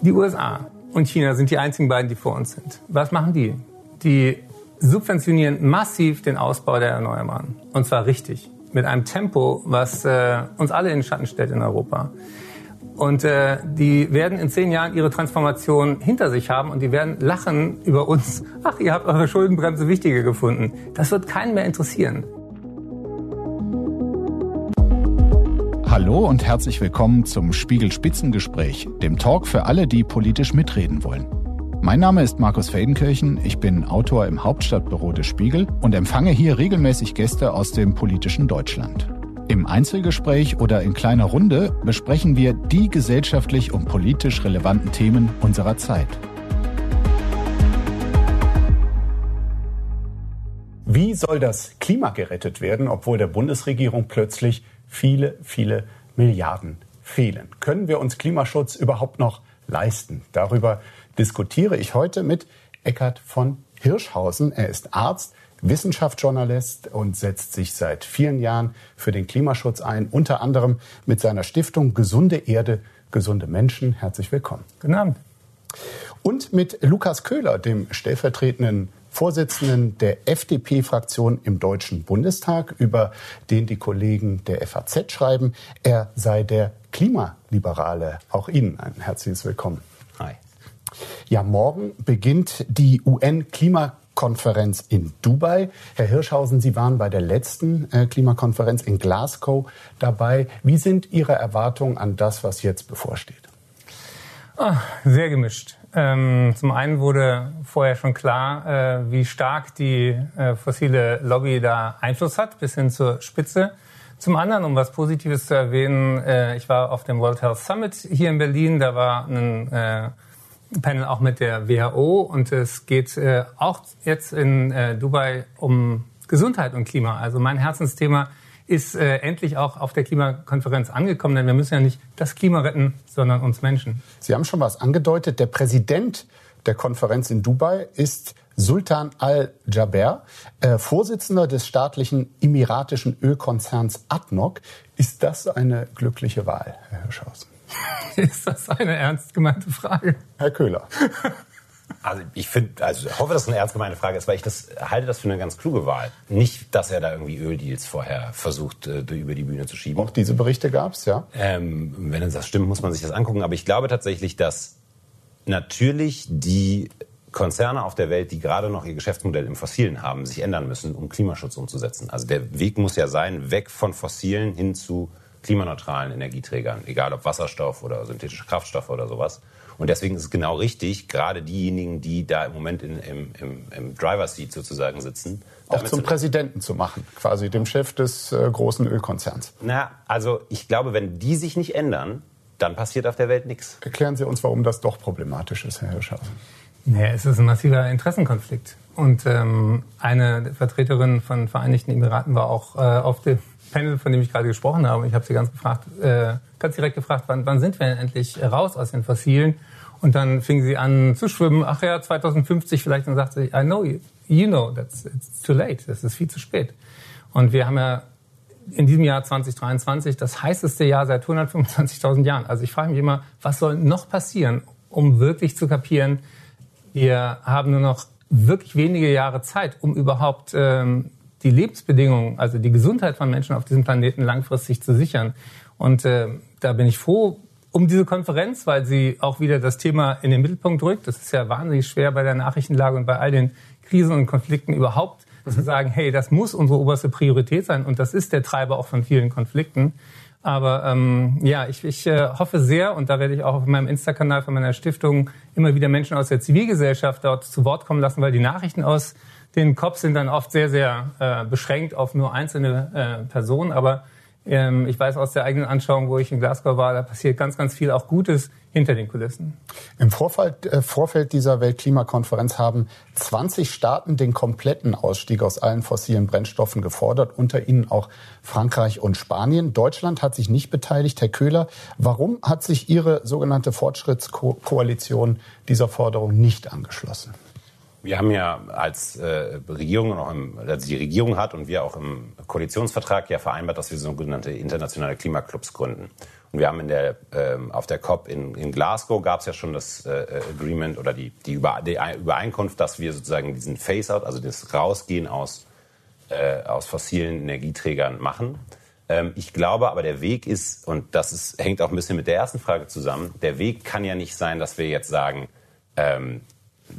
Die USA und China sind die einzigen beiden, die vor uns sind. Was machen die? Die subventionieren massiv den Ausbau der Erneuerbaren. Und zwar richtig. Mit einem Tempo, was äh, uns alle in den Schatten stellt in Europa. Und äh, die werden in zehn Jahren ihre Transformation hinter sich haben und die werden lachen über uns. Ach, ihr habt eure Schuldenbremse wichtiger gefunden. Das wird keinen mehr interessieren. Hallo und herzlich willkommen zum Spiegel Spitzengespräch, dem Talk für alle, die politisch mitreden wollen. Mein Name ist Markus Feldenkirchen, ich bin Autor im Hauptstadtbüro des Spiegel und empfange hier regelmäßig Gäste aus dem politischen Deutschland. Im Einzelgespräch oder in kleiner Runde besprechen wir die gesellschaftlich und politisch relevanten Themen unserer Zeit. Wie soll das Klima gerettet werden, obwohl der Bundesregierung plötzlich viele, viele Milliarden fehlen? Können wir uns Klimaschutz überhaupt noch leisten? Darüber diskutiere ich heute mit Eckhard von Hirschhausen. Er ist Arzt, Wissenschaftsjournalist und setzt sich seit vielen Jahren für den Klimaschutz ein, unter anderem mit seiner Stiftung Gesunde Erde, gesunde Menschen. Herzlich willkommen. Guten Abend. Und mit Lukas Köhler, dem stellvertretenden Vorsitzenden der FDP-Fraktion im Deutschen Bundestag, über den die Kollegen der FAZ schreiben, er sei der Klimaliberale. Auch Ihnen ein herzliches Willkommen. Hi. Ja, morgen beginnt die UN-Klima Konferenz in Dubai. Herr Hirschhausen, Sie waren bei der letzten äh, Klimakonferenz in Glasgow dabei. Wie sind Ihre Erwartungen an das, was jetzt bevorsteht? Oh, sehr gemischt. Ähm, zum einen wurde vorher schon klar, äh, wie stark die äh, fossile Lobby da Einfluss hat, bis hin zur Spitze. Zum anderen, um was Positives zu erwähnen, äh, ich war auf dem World Health Summit hier in Berlin. Da war ein äh, Panel auch mit der WHO und es geht äh, auch jetzt in äh, Dubai um Gesundheit und Klima. Also mein Herzensthema ist äh, endlich auch auf der Klimakonferenz angekommen, denn wir müssen ja nicht das Klima retten, sondern uns Menschen. Sie haben schon was angedeutet. Der Präsident der Konferenz in Dubai ist Sultan Al-Jaber, äh, Vorsitzender des staatlichen emiratischen Ölkonzerns ADNOC. Ist das eine glückliche Wahl, Herr Hirschhausen? Ist das eine ernst gemeinte Frage? Herr Köhler. Also ich finde, also hoffe, dass es eine ernst gemeinte Frage ist, weil ich das halte das für eine ganz kluge Wahl. Nicht, dass er da irgendwie Öldeals vorher versucht äh, über die Bühne zu schieben. Auch diese Berichte gab es, ja. Ähm, wenn das stimmt, muss man sich das angucken. Aber ich glaube tatsächlich, dass natürlich die Konzerne auf der Welt, die gerade noch ihr Geschäftsmodell im Fossilen haben, sich ändern müssen, um Klimaschutz umzusetzen. Also der Weg muss ja sein, weg von Fossilen hin zu klimaneutralen Energieträgern, egal ob Wasserstoff oder synthetische Kraftstoffe oder sowas. Und deswegen ist es genau richtig, gerade diejenigen, die da im Moment in, im, im, im Driver Seat sozusagen sitzen. Auch zum Präsidenten zu machen, quasi dem Chef des äh, großen Ölkonzerns. Na, also ich glaube, wenn die sich nicht ändern, dann passiert auf der Welt nichts. Erklären Sie uns, warum das doch problematisch ist, Herr Hirschhausen. Naja, es ist ein massiver Interessenkonflikt. Und ähm, eine Vertreterin von Vereinigten Emiraten war auch äh, auf dem Panel, von dem ich gerade gesprochen habe, ich habe sie ganz gefragt, äh, ganz direkt gefragt, wann, wann sind wir denn endlich raus aus den Fossilen? Und dann fing sie an zu schwimmen. Ach ja, 2050 vielleicht. Und sagte sie, I know you, you know, that's it's too late. Das ist viel zu spät. Und wir haben ja in diesem Jahr 2023 das heißeste Jahr seit 125.000 Jahren. Also ich frage mich immer, was soll noch passieren, um wirklich zu kapieren, wir haben nur noch wirklich wenige Jahre Zeit, um überhaupt ähm, die Lebensbedingungen, also die Gesundheit von Menschen auf diesem Planeten langfristig zu sichern. Und äh, da bin ich froh um diese Konferenz, weil sie auch wieder das Thema in den Mittelpunkt rückt. Das ist ja wahnsinnig schwer bei der Nachrichtenlage und bei all den Krisen und Konflikten überhaupt mhm. zu sagen, hey, das muss unsere oberste Priorität sein und das ist der Treiber auch von vielen Konflikten. Aber ähm, ja, ich, ich äh, hoffe sehr, und da werde ich auch auf meinem Insta-Kanal von meiner Stiftung immer wieder Menschen aus der Zivilgesellschaft dort zu Wort kommen lassen, weil die Nachrichten aus den Cops sind dann oft sehr, sehr äh, beschränkt auf nur einzelne äh, Personen. Aber ich weiß aus der eigenen Anschauung, wo ich in Glasgow war, da passiert ganz, ganz viel auch Gutes hinter den Kulissen. Im Vorfeld, äh, Vorfeld dieser Weltklimakonferenz haben 20 Staaten den kompletten Ausstieg aus allen fossilen Brennstoffen gefordert, unter ihnen auch Frankreich und Spanien. Deutschland hat sich nicht beteiligt. Herr Köhler, warum hat sich Ihre sogenannte Fortschrittskoalition dieser Forderung nicht angeschlossen? Wir haben ja als äh, Regierung, auch im, also die Regierung hat und wir auch im Koalitionsvertrag ja vereinbart, dass wir sogenannte internationale Klimaclubs gründen. Und wir haben in der, ähm, auf der COP in, in Glasgow gab es ja schon das äh, Agreement oder die, die, Über, die Übereinkunft, dass wir sozusagen diesen Phase-out, also das Rausgehen aus, äh, aus fossilen Energieträgern machen. Ähm, ich glaube aber, der Weg ist, und das ist, hängt auch ein bisschen mit der ersten Frage zusammen, der Weg kann ja nicht sein, dass wir jetzt sagen, ähm,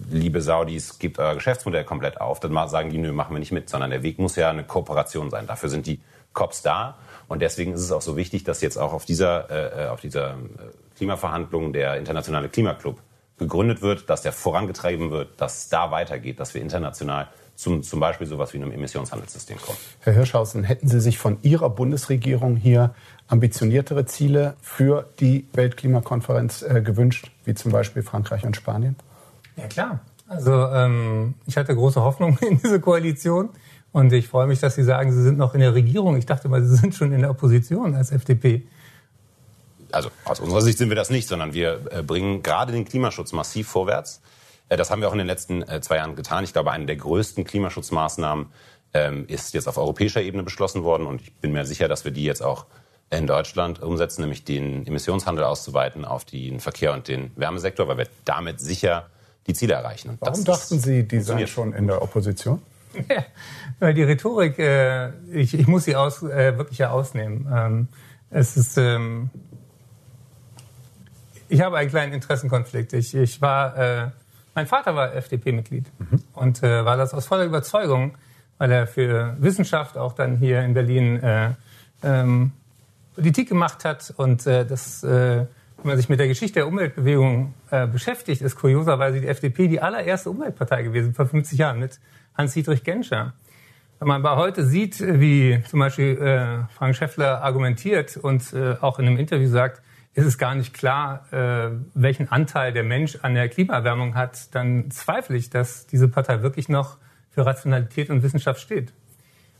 liebe Saudis, gebt euer Geschäftsmodell komplett auf. Dann sagen die, nö, machen wir nicht mit, sondern der Weg muss ja eine Kooperation sein. Dafür sind die COPs da. Und deswegen ist es auch so wichtig, dass jetzt auch auf dieser, äh, auf dieser äh, Klimaverhandlung der Internationale Klimaclub gegründet wird, dass der vorangetrieben wird, dass es da weitergeht, dass wir international zum, zum Beispiel sowas wie einem Emissionshandelssystem kommen. Herr Hirschhausen, hätten Sie sich von Ihrer Bundesregierung hier ambitioniertere Ziele für die Weltklimakonferenz äh, gewünscht, wie zum Beispiel Frankreich und Spanien? Ja klar. Also ähm, ich hatte große Hoffnung in diese Koalition und ich freue mich, dass Sie sagen, Sie sind noch in der Regierung. Ich dachte mal, Sie sind schon in der Opposition als FDP. Also aus unserer Sicht sind wir das nicht, sondern wir äh, bringen gerade den Klimaschutz massiv vorwärts. Äh, das haben wir auch in den letzten äh, zwei Jahren getan. Ich glaube, eine der größten Klimaschutzmaßnahmen ähm, ist jetzt auf europäischer Ebene beschlossen worden und ich bin mir sicher, dass wir die jetzt auch in Deutschland umsetzen, nämlich den Emissionshandel auszuweiten auf den Verkehr und den Wärmesektor, weil wir damit sicher die Ziele erreichen. Und Warum dachten Sie, die seien schon in der Opposition? Ja, weil die Rhetorik, äh, ich, ich muss sie aus, äh, wirklich ja ausnehmen. Ähm, es ist, ähm, ich habe einen kleinen Interessenkonflikt. Ich, ich war, äh, mein Vater war FDP-Mitglied mhm. und äh, war das aus voller Überzeugung, weil er für Wissenschaft auch dann hier in Berlin äh, ähm, Politik gemacht hat und äh, das äh, wenn man sich mit der Geschichte der Umweltbewegung äh, beschäftigt, ist kurioserweise die FDP die allererste Umweltpartei gewesen vor 50 Jahren mit Hans-Dietrich Genscher. Wenn man aber heute sieht, wie zum Beispiel äh, Frank Schäffler argumentiert und äh, auch in einem Interview sagt, ist es gar nicht klar, äh, welchen Anteil der Mensch an der Klimaerwärmung hat, dann zweifle ich, dass diese Partei wirklich noch für Rationalität und Wissenschaft steht.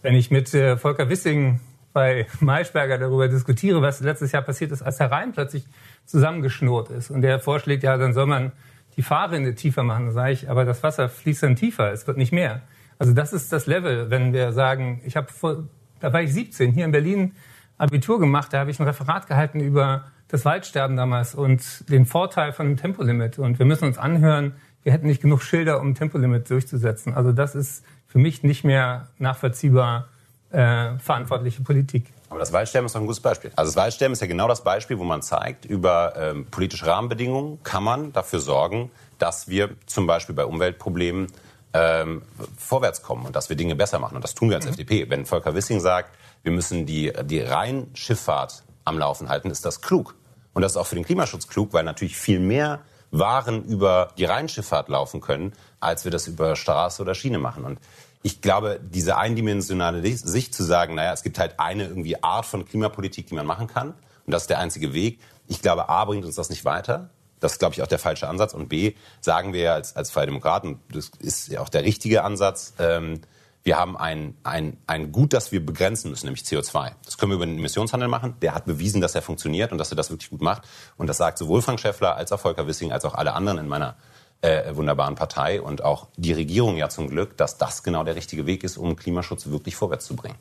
Wenn ich mit äh, Volker Wissing bei Maischberger darüber diskutiere, was letztes Jahr passiert ist, als der Rhein plötzlich zusammengeschnurrt ist und der vorschlägt, ja, dann soll man die Fahrrinne tiefer machen, dann sage ich, aber das Wasser fließt dann tiefer, es wird nicht mehr. Also das ist das Level, wenn wir sagen, ich habe vor, da war ich 17, hier in Berlin Abitur gemacht, da habe ich ein Referat gehalten über das Waldsterben damals und den Vorteil von dem Tempolimit. Und wir müssen uns anhören, wir hätten nicht genug Schilder, um ein Tempolimit durchzusetzen. Also das ist für mich nicht mehr nachvollziehbar äh, verantwortliche Politik. Aber das Waldsterben ist doch ein gutes Beispiel. Also das Waldsterben ist ja genau das Beispiel, wo man zeigt, über ähm, politische Rahmenbedingungen kann man dafür sorgen, dass wir zum Beispiel bei Umweltproblemen ähm, vorwärts kommen und dass wir Dinge besser machen. Und das tun wir als mhm. FDP. Wenn Volker Wissing sagt, wir müssen die, die Rheinschifffahrt am Laufen halten, ist das klug. Und das ist auch für den Klimaschutz klug, weil natürlich viel mehr Waren über die Rheinschifffahrt laufen können, als wir das über Straße oder Schiene machen. Und ich glaube, diese eindimensionale Sicht zu sagen, naja, es gibt halt eine irgendwie Art von Klimapolitik, die man machen kann. Und das ist der einzige Weg. Ich glaube, A, bringt uns das nicht weiter. Das ist, glaube ich, auch der falsche Ansatz. Und B, sagen wir als, als Freie Demokraten, das ist ja auch der richtige Ansatz, ähm, wir haben ein, ein, ein Gut, das wir begrenzen müssen, nämlich CO2. Das können wir über den Emissionshandel machen. Der hat bewiesen, dass er funktioniert und dass er das wirklich gut macht. Und das sagt sowohl Frank Schäffler als auch Volker Wissing als auch alle anderen in meiner äh, wunderbaren Partei und auch die Regierung ja zum Glück, dass das genau der richtige Weg ist, um Klimaschutz wirklich vorwärts zu bringen.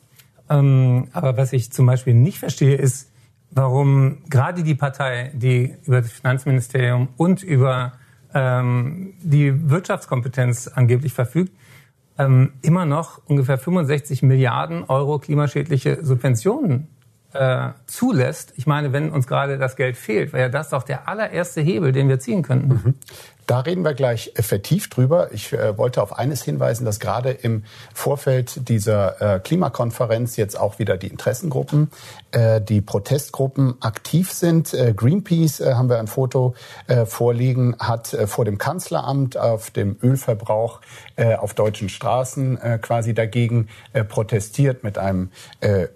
Ähm, aber was ich zum Beispiel nicht verstehe, ist, warum gerade die Partei, die über das Finanzministerium und über ähm, die Wirtschaftskompetenz angeblich verfügt, ähm, immer noch ungefähr 65 Milliarden Euro klimaschädliche Subventionen äh, zulässt. Ich meine, wenn uns gerade das Geld fehlt, wäre das doch der allererste Hebel, den wir ziehen könnten. Mhm. Da reden wir gleich vertieft drüber. Ich äh, wollte auf eines hinweisen, dass gerade im Vorfeld dieser äh, Klimakonferenz jetzt auch wieder die Interessengruppen, äh, die Protestgruppen aktiv sind. Äh, Greenpeace, äh, haben wir ein Foto äh, vorliegen, hat vor dem Kanzleramt auf dem Ölverbrauch auf deutschen Straßen quasi dagegen protestiert mit einem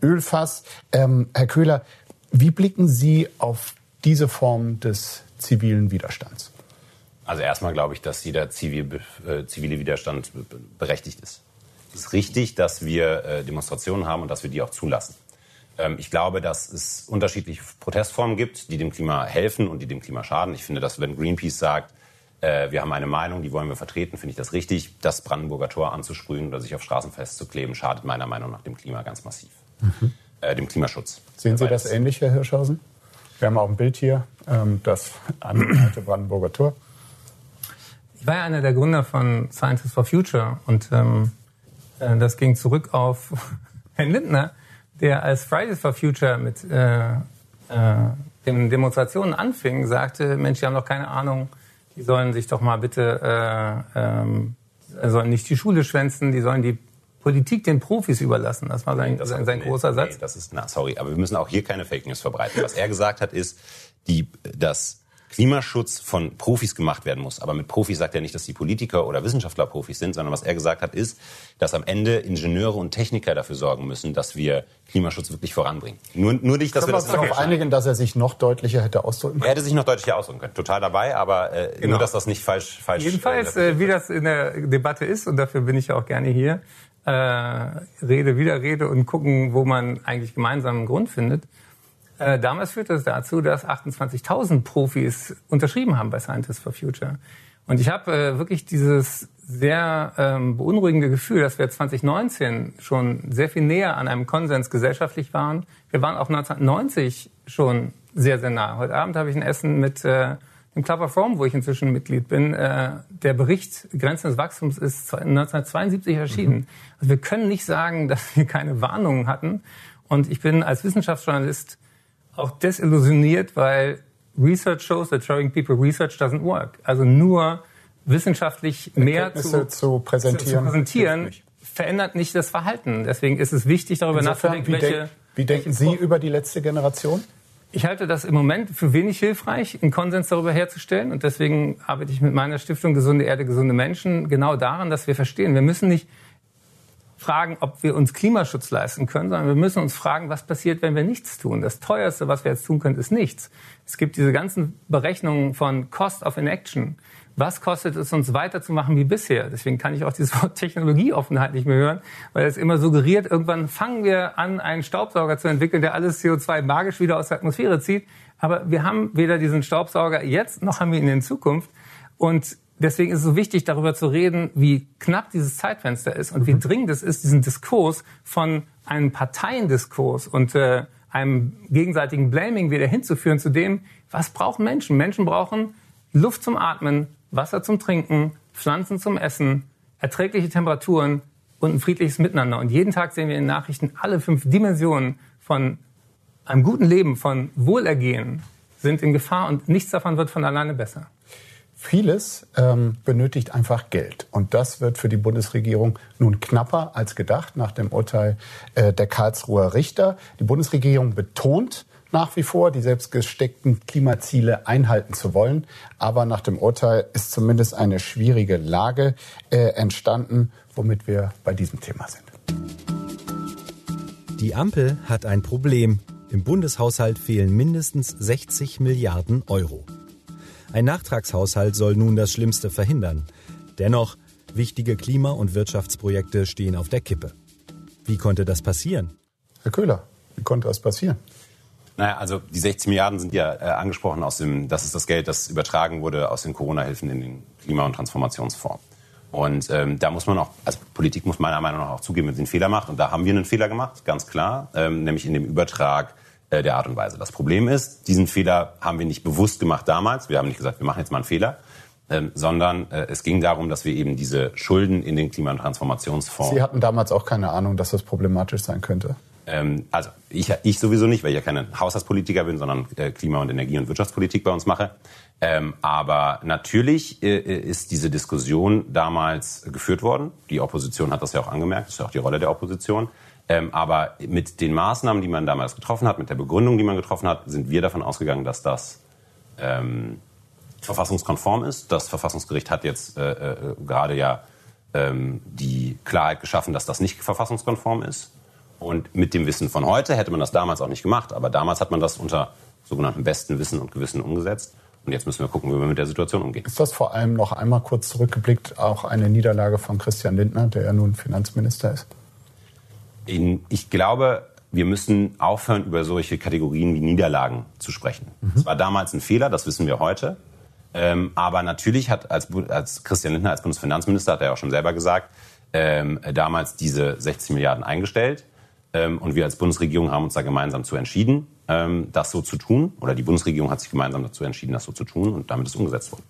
Ölfass. Ähm, Herr Köhler, wie blicken Sie auf diese Form des zivilen Widerstands? Also erstmal glaube ich, dass jeder zivil, äh, zivile Widerstand berechtigt ist. Es ist richtig, dass wir äh, Demonstrationen haben und dass wir die auch zulassen. Ähm, ich glaube, dass es unterschiedliche Protestformen gibt, die dem Klima helfen und die dem Klima schaden. Ich finde, dass wenn Greenpeace sagt, äh, wir haben eine Meinung, die wollen wir vertreten, finde ich das richtig. Das Brandenburger Tor anzusprühen oder sich auf Straßen festzukleben, schadet meiner Meinung nach dem Klima ganz massiv. Mhm. Äh, dem Klimaschutz. Sehen Sie das ähnlich, Herr Hirschhausen? Wir haben auch ein Bild hier, ähm, das alte Brandenburger Tor. Ich war ja einer der Gründer von Scientists for Future und ähm, äh, das ging zurück auf Herrn Lindner, der als Fridays for Future mit äh, äh, den Demonstrationen anfing, sagte, Mensch, die haben doch keine Ahnung, die sollen sich doch mal bitte, äh, ähm, sollen nicht die Schule schwänzen, die sollen die Politik den Profis überlassen. Das war sein, das sein, sein nee, großer Satz. Nee, das ist, na, sorry, aber wir müssen auch hier keine Fake News verbreiten. Was er gesagt hat, ist, die, dass Klimaschutz von Profis gemacht werden muss. Aber mit Profis sagt er nicht, dass die Politiker oder Wissenschaftler Profis sind, sondern was er gesagt hat, ist, dass am Ende Ingenieure und Techniker dafür sorgen müssen, dass wir Klimaschutz wirklich voranbringen. Nur, nur nicht, dass Können wir das wir uns darauf einigen, dass er sich noch deutlicher hätte ausdrücken können? Er hätte sich noch deutlicher ausdrücken können. Total dabei, aber äh, genau. nur, dass das nicht falsch falsch. Jedenfalls, äh, wie das in der Debatte ist, und dafür bin ich ja auch gerne hier, äh, Rede, Widerrede und gucken, wo man eigentlich gemeinsam einen Grund findet. Äh, damals führte es dazu, dass 28.000 Profis unterschrieben haben bei Scientists for Future. Und ich habe äh, wirklich dieses sehr ähm, beunruhigende Gefühl, dass wir 2019 schon sehr viel näher an einem Konsens gesellschaftlich waren. Wir waren auch 1990 schon sehr, sehr nah. Heute Abend habe ich ein Essen mit äh, dem Club of Rome, wo ich inzwischen Mitglied bin. Äh, der Bericht Grenzen des Wachstums ist 1972 erschienen. Mhm. Also wir können nicht sagen, dass wir keine Warnungen hatten. Und ich bin als Wissenschaftsjournalist auch desillusioniert, weil Research shows that showing people research doesn't work. Also nur wissenschaftlich mehr zu, zu, präsentieren, zu präsentieren verändert nicht das Verhalten. Deswegen ist es wichtig, darüber Insofern, nachzudenken, wie, welche, denk, wie denken welche Sie über die letzte Generation? Ich halte das im Moment für wenig hilfreich, einen Konsens darüber herzustellen. Und deswegen arbeite ich mit meiner Stiftung Gesunde Erde, gesunde Menschen genau daran, dass wir verstehen, wir müssen nicht fragen, ob wir uns Klimaschutz leisten können, sondern wir müssen uns fragen, was passiert, wenn wir nichts tun. Das teuerste, was wir jetzt tun können, ist nichts. Es gibt diese ganzen Berechnungen von Cost of Inaction. Was kostet es uns weiterzumachen wie bisher? Deswegen kann ich auch dieses Wort Technologieoffenheit nicht mehr hören, weil es immer suggeriert, irgendwann fangen wir an, einen Staubsauger zu entwickeln, der alles CO2 magisch wieder aus der Atmosphäre zieht. Aber wir haben weder diesen Staubsauger jetzt, noch haben wir ihn in Zukunft. Und deswegen ist es so wichtig, darüber zu reden, wie knapp dieses Zeitfenster ist und wie mhm. dringend es ist, diesen Diskurs von einem Parteiendiskurs und äh, einem gegenseitigen Blaming wieder hinzuführen zu dem, was brauchen Menschen? Menschen brauchen Luft zum Atmen, Wasser zum Trinken, Pflanzen zum Essen, erträgliche Temperaturen und ein friedliches Miteinander. Und jeden Tag sehen wir in Nachrichten alle fünf Dimensionen von einem guten Leben, von Wohlergehen sind in Gefahr und nichts davon wird von alleine besser. Vieles ähm, benötigt einfach Geld. Und das wird für die Bundesregierung nun knapper als gedacht nach dem Urteil äh, der Karlsruher Richter. Die Bundesregierung betont nach wie vor, die selbstgesteckten Klimaziele einhalten zu wollen. Aber nach dem Urteil ist zumindest eine schwierige Lage äh, entstanden, womit wir bei diesem Thema sind. Die Ampel hat ein Problem. Im Bundeshaushalt fehlen mindestens 60 Milliarden Euro. Ein Nachtragshaushalt soll nun das Schlimmste verhindern. Dennoch, wichtige Klima- und Wirtschaftsprojekte stehen auf der Kippe. Wie konnte das passieren? Herr Köhler, wie konnte das passieren? Naja, also die 60 Milliarden sind ja äh, angesprochen aus dem, das ist das Geld, das übertragen wurde aus den Corona-Hilfen in den Klima- und Transformationsfonds. Und ähm, da muss man auch, also Politik muss meiner Meinung nach auch zugeben, wenn sie einen Fehler macht. Und da haben wir einen Fehler gemacht, ganz klar, ähm, nämlich in dem Übertrag äh, der Art und Weise. Das Problem ist, diesen Fehler haben wir nicht bewusst gemacht damals. Wir haben nicht gesagt, wir machen jetzt mal einen Fehler, ähm, sondern äh, es ging darum, dass wir eben diese Schulden in den Klima- und Transformationsfonds. Sie hatten damals auch keine Ahnung, dass das problematisch sein könnte. Ähm, also ich, ich sowieso nicht, weil ich ja keine Haushaltspolitiker bin, sondern äh, Klima- und Energie- und Wirtschaftspolitik bei uns mache. Ähm, aber natürlich äh, ist diese Diskussion damals geführt worden. Die Opposition hat das ja auch angemerkt. Das ist ja auch die Rolle der Opposition. Ähm, aber mit den Maßnahmen, die man damals getroffen hat, mit der Begründung, die man getroffen hat, sind wir davon ausgegangen, dass das ähm, verfassungskonform ist. Das Verfassungsgericht hat jetzt äh, äh, gerade ja ähm, die Klarheit geschaffen, dass das nicht verfassungskonform ist. Und mit dem Wissen von heute hätte man das damals auch nicht gemacht. Aber damals hat man das unter sogenanntem besten Wissen und Gewissen umgesetzt. Und jetzt müssen wir gucken, wie wir mit der Situation umgehen. Ist das vor allem noch einmal kurz zurückgeblickt auch eine Niederlage von Christian Lindner, der ja nun Finanzminister ist? In, ich glaube, wir müssen aufhören, über solche Kategorien wie Niederlagen zu sprechen. Es mhm. war damals ein Fehler, das wissen wir heute. Ähm, aber natürlich hat als, als Christian Lindner als Bundesfinanzminister, hat er auch schon selber gesagt, ähm, damals diese 60 Milliarden eingestellt. Ähm, und wir als Bundesregierung haben uns da gemeinsam zu entschieden, ähm, das so zu tun. Oder die Bundesregierung hat sich gemeinsam dazu entschieden, das so zu tun. Und damit ist umgesetzt worden.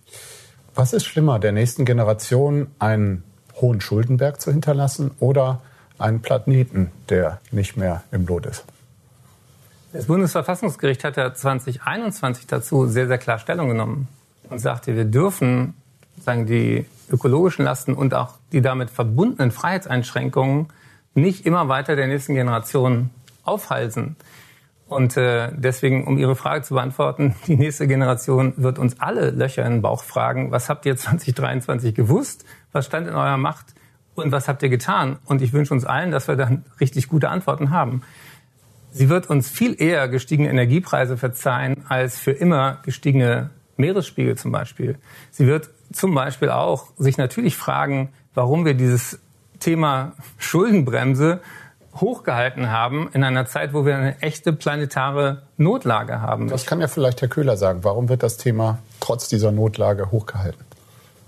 Was ist schlimmer, der nächsten Generation einen hohen Schuldenberg zu hinterlassen oder einen Planeten, der nicht mehr im Lot ist? Das Bundesverfassungsgericht hat ja 2021 dazu sehr, sehr klar Stellung genommen und sagte, wir dürfen sagen die ökologischen Lasten und auch die damit verbundenen Freiheitseinschränkungen nicht immer weiter der nächsten Generation aufhalsen. Und äh, deswegen, um Ihre Frage zu beantworten, die nächste Generation wird uns alle Löcher in den Bauch fragen, was habt ihr 2023 gewusst, was stand in eurer Macht und was habt ihr getan? Und ich wünsche uns allen, dass wir dann richtig gute Antworten haben. Sie wird uns viel eher gestiegene Energiepreise verzeihen als für immer gestiegene Meeresspiegel zum Beispiel. Sie wird zum Beispiel auch sich natürlich fragen, warum wir dieses Thema Schuldenbremse hochgehalten haben in einer Zeit, wo wir eine echte planetare Notlage haben. Das kann ja vielleicht Herr Köhler sagen. Warum wird das Thema trotz dieser Notlage hochgehalten?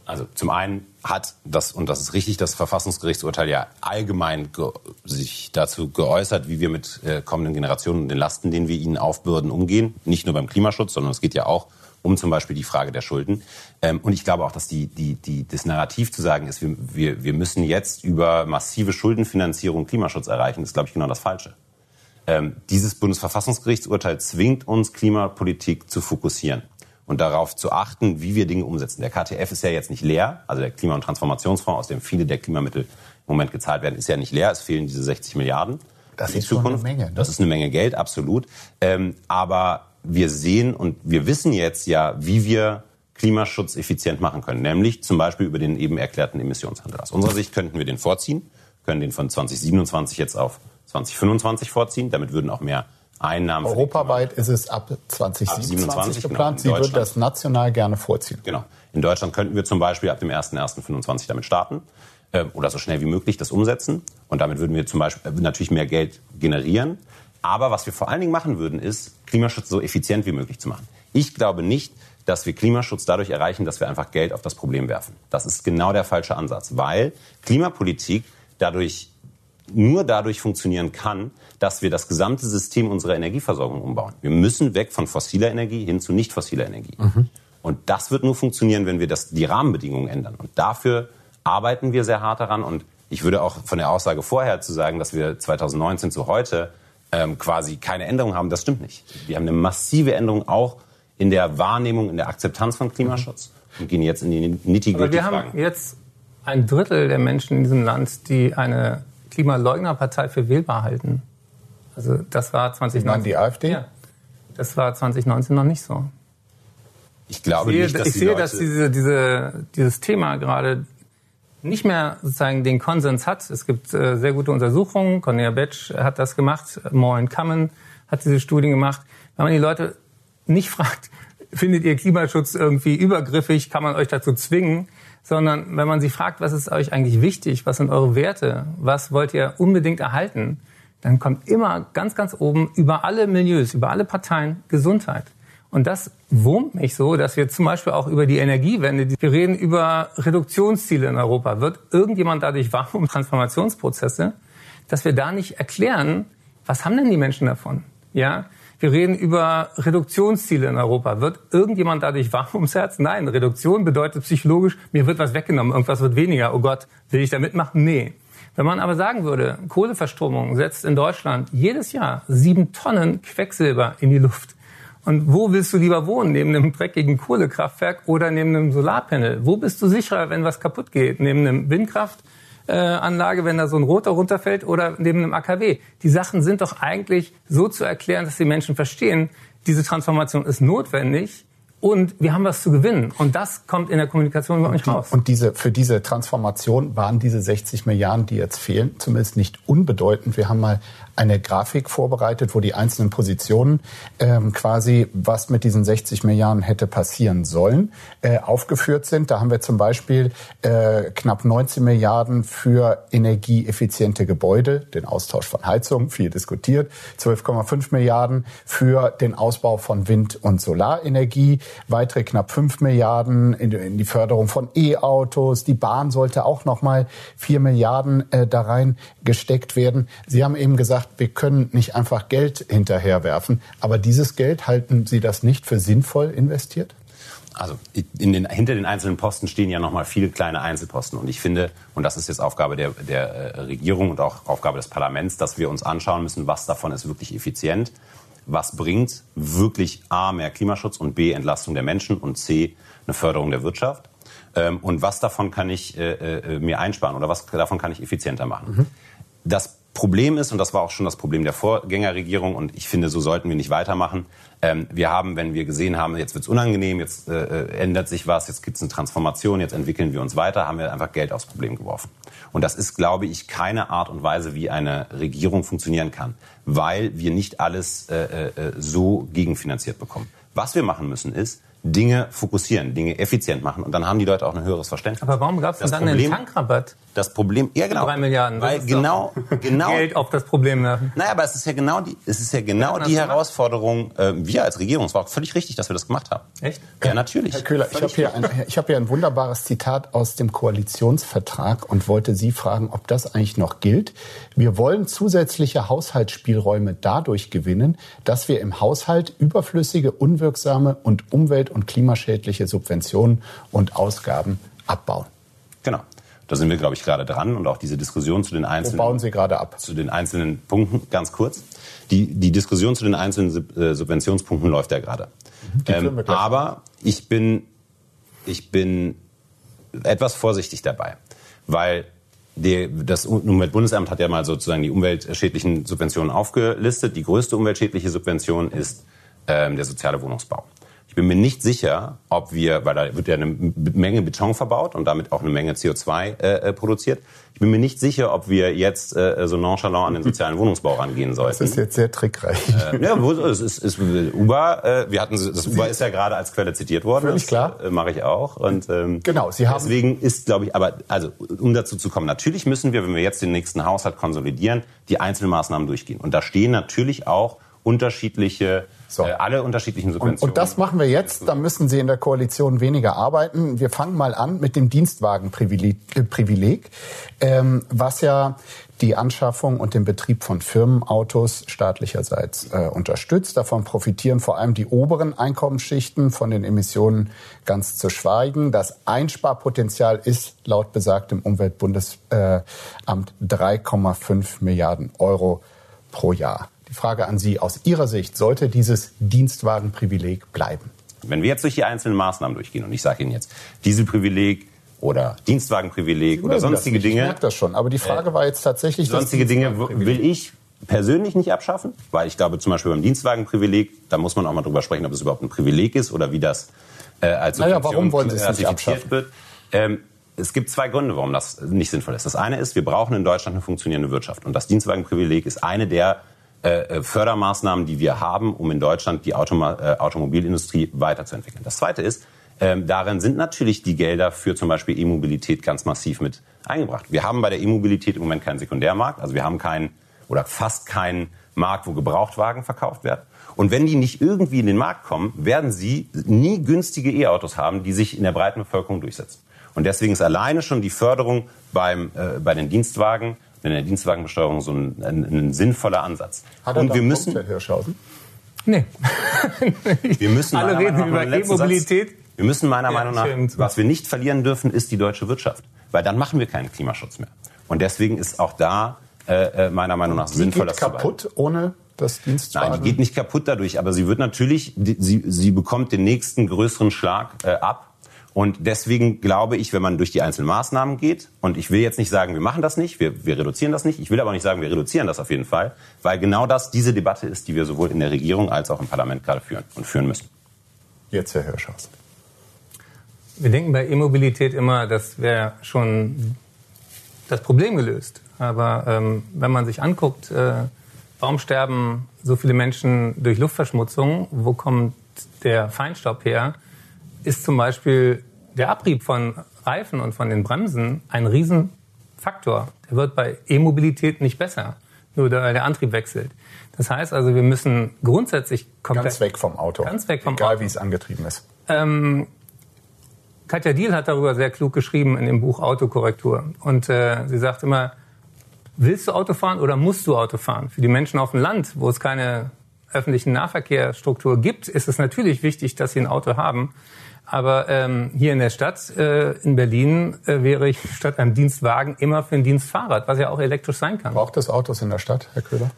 Also zum einen hat das, und das ist richtig, das Verfassungsgerichtsurteil ja allgemein sich dazu geäußert, wie wir mit äh, kommenden Generationen und den Lasten, denen wir ihnen aufbürden, umgehen. Nicht nur beim Klimaschutz, sondern es geht ja auch um zum Beispiel die Frage der Schulden. Ähm, und ich glaube auch, dass die, die, die, das Narrativ zu sagen ist, wir, wir, wir müssen jetzt über massive Schuldenfinanzierung Klimaschutz erreichen, ist, glaube ich, genau das Falsche. Ähm, dieses Bundesverfassungsgerichtsurteil zwingt uns, Klimapolitik zu fokussieren und darauf zu achten, wie wir Dinge umsetzen. Der KTF ist ja jetzt nicht leer, also der Klima- und Transformationsfonds, aus dem viele der Klimamittel im Moment gezahlt werden, ist ja nicht leer. Es fehlen diese 60 Milliarden. Das ist Zukunft. schon eine Menge. Ne? Das ist eine Menge Geld, absolut. Ähm, aber wir sehen und wir wissen jetzt ja, wie wir Klimaschutz effizient machen können, nämlich zum Beispiel über den eben erklärten Emissionshandel. Aus unserer Sicht könnten wir den vorziehen, können den von 2027 jetzt auf 2025 vorziehen. Damit würden auch mehr Einnahmen. Europaweit ist es ab 2027 ab geplant. Genau, Sie würden das national gerne vorziehen. Genau. In Deutschland könnten wir zum Beispiel ab dem 01.01.25 damit starten äh, oder so schnell wie möglich das umsetzen. Und damit würden wir zum Beispiel äh, natürlich mehr Geld generieren. Aber was wir vor allen Dingen machen würden, ist, Klimaschutz so effizient wie möglich zu machen. Ich glaube nicht, dass wir Klimaschutz dadurch erreichen, dass wir einfach Geld auf das Problem werfen. Das ist genau der falsche Ansatz, weil Klimapolitik dadurch nur dadurch funktionieren kann, dass wir das gesamte System unserer Energieversorgung umbauen. Wir müssen weg von fossiler Energie hin zu nicht fossiler Energie. Mhm. Und das wird nur funktionieren, wenn wir das, die Rahmenbedingungen ändern. Und dafür arbeiten wir sehr hart daran. Und ich würde auch von der Aussage vorher zu sagen, dass wir 2019 zu heute ähm, quasi keine Änderung haben, das stimmt nicht. Wir haben eine massive Änderung auch in der Wahrnehmung, in der Akzeptanz von Klimaschutz und gehen jetzt in die nitty Aber wir haben jetzt ein Drittel der Menschen in diesem Land, die eine Klimaleugnerpartei für wählbar halten. Also das war 2019. die AfD? Ja. Das war 2019 noch nicht so. Ich glaube ich sehe, nicht, dass ich sehe, dass diese, diese, dieses Thema gerade nicht mehr sozusagen den Konsens hat. Es gibt äh, sehr gute Untersuchungen. Cornelia Betsch hat das gemacht. Moin Kammen hat diese Studien gemacht. Wenn man die Leute nicht fragt, findet ihr Klimaschutz irgendwie übergriffig, kann man euch dazu zwingen, sondern wenn man sie fragt, was ist euch eigentlich wichtig, was sind eure Werte, was wollt ihr unbedingt erhalten, dann kommt immer ganz, ganz oben über alle Milieus, über alle Parteien Gesundheit. Und das wurmt mich so, dass wir zum Beispiel auch über die Energiewende, wir reden über Reduktionsziele in Europa. Wird irgendjemand dadurch warm um Transformationsprozesse, dass wir da nicht erklären, was haben denn die Menschen davon? Ja, wir reden über Reduktionsziele in Europa. Wird irgendjemand dadurch warm ums Herz? Nein, Reduktion bedeutet psychologisch, mir wird was weggenommen, irgendwas wird weniger. Oh Gott, will ich da mitmachen? Nee. Wenn man aber sagen würde, Kohleverstromung setzt in Deutschland jedes Jahr sieben Tonnen Quecksilber in die Luft, und wo willst du lieber wohnen? Neben einem dreckigen Kohlekraftwerk oder neben einem Solarpanel? Wo bist du sicherer, wenn was kaputt geht? Neben einem Windkraftanlage, wenn da so ein Rotor runterfällt oder neben einem AKW? Die Sachen sind doch eigentlich so zu erklären, dass die Menschen verstehen, diese Transformation ist notwendig und wir haben was zu gewinnen. Und das kommt in der Kommunikation überhaupt nicht raus. Und diese, für diese Transformation waren diese 60 Milliarden, die jetzt fehlen, zumindest nicht unbedeutend. Wir haben mal eine Grafik vorbereitet, wo die einzelnen Positionen ähm, quasi, was mit diesen 60 Milliarden hätte passieren sollen, äh, aufgeführt sind. Da haben wir zum Beispiel äh, knapp 19 Milliarden für energieeffiziente Gebäude, den Austausch von Heizung, viel diskutiert, 12,5 Milliarden für den Ausbau von Wind- und Solarenergie, weitere knapp 5 Milliarden in, in die Förderung von E-Autos, die Bahn sollte auch noch mal 4 Milliarden äh, da rein gesteckt werden. Sie haben eben gesagt, wir können nicht einfach Geld hinterherwerfen, aber dieses Geld halten Sie das nicht für sinnvoll investiert? Also den, hinter den einzelnen Posten stehen ja noch mal viele kleine Einzelposten. Und ich finde, und das ist jetzt Aufgabe der, der äh, Regierung und auch Aufgabe des Parlaments, dass wir uns anschauen müssen, was davon ist wirklich effizient, was bringt wirklich A, mehr Klimaschutz und B, Entlastung der Menschen und C, eine Förderung der Wirtschaft. Ähm, und was davon kann ich äh, äh, mir einsparen oder was davon kann ich effizienter machen. Mhm. Das Problem ist, und das war auch schon das Problem der Vorgängerregierung, und ich finde, so sollten wir nicht weitermachen. Ähm, wir haben, wenn wir gesehen haben, jetzt wird's unangenehm, jetzt äh, ändert sich was, jetzt gibt's eine Transformation, jetzt entwickeln wir uns weiter, haben wir einfach Geld aufs Problem geworfen. Und das ist, glaube ich, keine Art und Weise, wie eine Regierung funktionieren kann, weil wir nicht alles äh, äh, so gegenfinanziert bekommen. Was wir machen müssen, ist, Dinge fokussieren, Dinge effizient machen und dann haben die Leute auch ein höheres Verständnis. Aber warum gab es denn dann Problem, einen Tankrabatt? Das Problem, ja genau. Drei Milliarden. Weil genau, genau. Geld auf das Problem werfen. Naja, aber es ist ja genau die, es ist ja genau die Herausforderung. Äh, wir als Regierung, es war auch völlig richtig, dass wir das gemacht haben. Echt? Ja, natürlich. Herr Köhler, ich habe hier, ein, ich hab hier ein wunderbares Zitat aus dem Koalitionsvertrag und wollte Sie fragen, ob das eigentlich noch gilt. Wir wollen zusätzliche Haushaltsspielräume dadurch gewinnen, dass wir im Haushalt überflüssige, unwirksame und umwelt- und klimaschädliche Subventionen und Ausgaben abbauen. Genau. Da sind wir, glaube ich, gerade dran und auch diese Diskussion zu den einzelnen. Wo bauen Sie gerade ab? Zu den einzelnen Punkten, ganz kurz. Die, die Diskussion zu den einzelnen äh, Subventionspunkten läuft ja gerade. Mhm. Ähm, aber ich bin, ich bin etwas vorsichtig dabei, weil die, das Umweltbundesamt hat ja mal sozusagen die umweltschädlichen Subventionen aufgelistet. Die größte umweltschädliche Subvention ist ähm, der soziale Wohnungsbau. Ich bin mir nicht sicher, ob wir, weil da wird ja eine Menge Beton verbaut und damit auch eine Menge CO2 äh, äh, produziert. Ich bin mir nicht sicher, ob wir jetzt äh, so nonchalant an den sozialen Wohnungsbau rangehen sollten. Das ist jetzt sehr trickreich. Äh, ja, es ist, ist Uber. Äh, wir hatten das Uber ist ja gerade als Quelle zitiert worden. Völlig klar. Äh, Mache ich auch. Und ähm, genau. Sie haben deswegen ist, glaube ich, aber also um dazu zu kommen, natürlich müssen wir, wenn wir jetzt den nächsten Haushalt konsolidieren, die Einzelmaßnahmen durchgehen. Und da stehen natürlich auch unterschiedliche so. Äh, alle unterschiedlichen Subventionen. Und, und, das machen wir jetzt. Da müssen Sie in der Koalition weniger arbeiten. Wir fangen mal an mit dem Dienstwagenprivileg, äh, Privileg, ähm, was ja die Anschaffung und den Betrieb von Firmenautos staatlicherseits äh, unterstützt. Davon profitieren vor allem die oberen Einkommensschichten, von den Emissionen ganz zu schweigen. Das Einsparpotenzial ist laut besagtem Umweltbundesamt äh, 3,5 Milliarden Euro pro Jahr. Die Frage an Sie aus Ihrer Sicht, sollte dieses Dienstwagenprivileg bleiben? Wenn wir jetzt durch die einzelnen Maßnahmen durchgehen und ich sage Ihnen jetzt, Dieselprivileg oder Dienstwagenprivileg oder sonstige Dinge. Ich merke das schon, aber die Frage äh, war jetzt tatsächlich... Sonstige Dinge will ich persönlich nicht abschaffen, weil ich glaube zum Beispiel beim Dienstwagenprivileg, da muss man auch mal drüber sprechen, ob es überhaupt ein Privileg ist oder wie das äh, als naja, warum wollen Sie es nicht abschaffen? wird. Ähm, es gibt zwei Gründe, warum das nicht sinnvoll ist. Das eine ist, wir brauchen in Deutschland eine funktionierende Wirtschaft. Und das Dienstwagenprivileg ist eine der äh, Fördermaßnahmen, die wir haben, um in Deutschland die Automa äh, Automobilindustrie weiterzuentwickeln. Das Zweite ist, ähm, darin sind natürlich die Gelder für zum Beispiel E-Mobilität ganz massiv mit eingebracht. Wir haben bei der E-Mobilität im Moment keinen Sekundärmarkt, also wir haben keinen oder fast keinen Markt, wo Gebrauchtwagen verkauft werden. Und wenn die nicht irgendwie in den Markt kommen, werden sie nie günstige E-Autos haben, die sich in der breiten Bevölkerung durchsetzen. Und deswegen ist alleine schon die Förderung beim, äh, bei den Dienstwagen in der Dienstwagenbesteuerung so ein, ein, ein sinnvoller Ansatz. Hat er und wir müssen Punkt, Herr Hirschhausen? Nee. wir müssen Alle reden über E-Mobilität. Wir müssen meiner ja, Meinung nach, was wir nicht verlieren dürfen, ist die deutsche Wirtschaft. Weil dann machen wir keinen Klimaschutz mehr. Und deswegen ist auch da äh, äh meiner Meinung nach sinnvoll, das kaputt zu ohne das Dienstwagen? Nein, die geht nicht kaputt dadurch, aber sie wird natürlich, die, sie, sie bekommt den nächsten größeren Schlag äh, ab und deswegen glaube ich, wenn man durch die einzelnen Maßnahmen geht, und ich will jetzt nicht sagen, wir machen das nicht, wir, wir reduzieren das nicht, ich will aber nicht sagen, wir reduzieren das auf jeden Fall, weil genau das diese Debatte ist, die wir sowohl in der Regierung als auch im Parlament gerade führen und führen müssen. Jetzt Herr Hirschhaus. Wir denken bei E-Mobilität immer, das wäre schon das Problem gelöst. Aber ähm, wenn man sich anguckt, äh, warum sterben so viele Menschen durch Luftverschmutzung? Wo kommt der Feinstaub her? Ist zum Beispiel der Abrieb von Reifen und von den Bremsen ein Riesenfaktor. Der wird bei E-Mobilität nicht besser, nur weil der Antrieb wechselt. Das heißt also, wir müssen grundsätzlich komplett ganz weg vom Auto, ganz weg vom egal Auto. wie es angetrieben ist. Ähm, Katja Diel hat darüber sehr klug geschrieben in dem Buch Autokorrektur. Und äh, sie sagt immer, willst du Auto fahren oder musst du Auto fahren? Für die Menschen auf dem Land, wo es keine öffentlichen Nahverkehrsstruktur gibt, ist es natürlich wichtig, dass sie ein Auto haben. Aber ähm, hier in der Stadt, äh, in Berlin, äh, wäre ich statt einem Dienstwagen immer für ein Dienstfahrrad, was ja auch elektrisch sein kann. Braucht es Autos in der Stadt, Herr Köhler?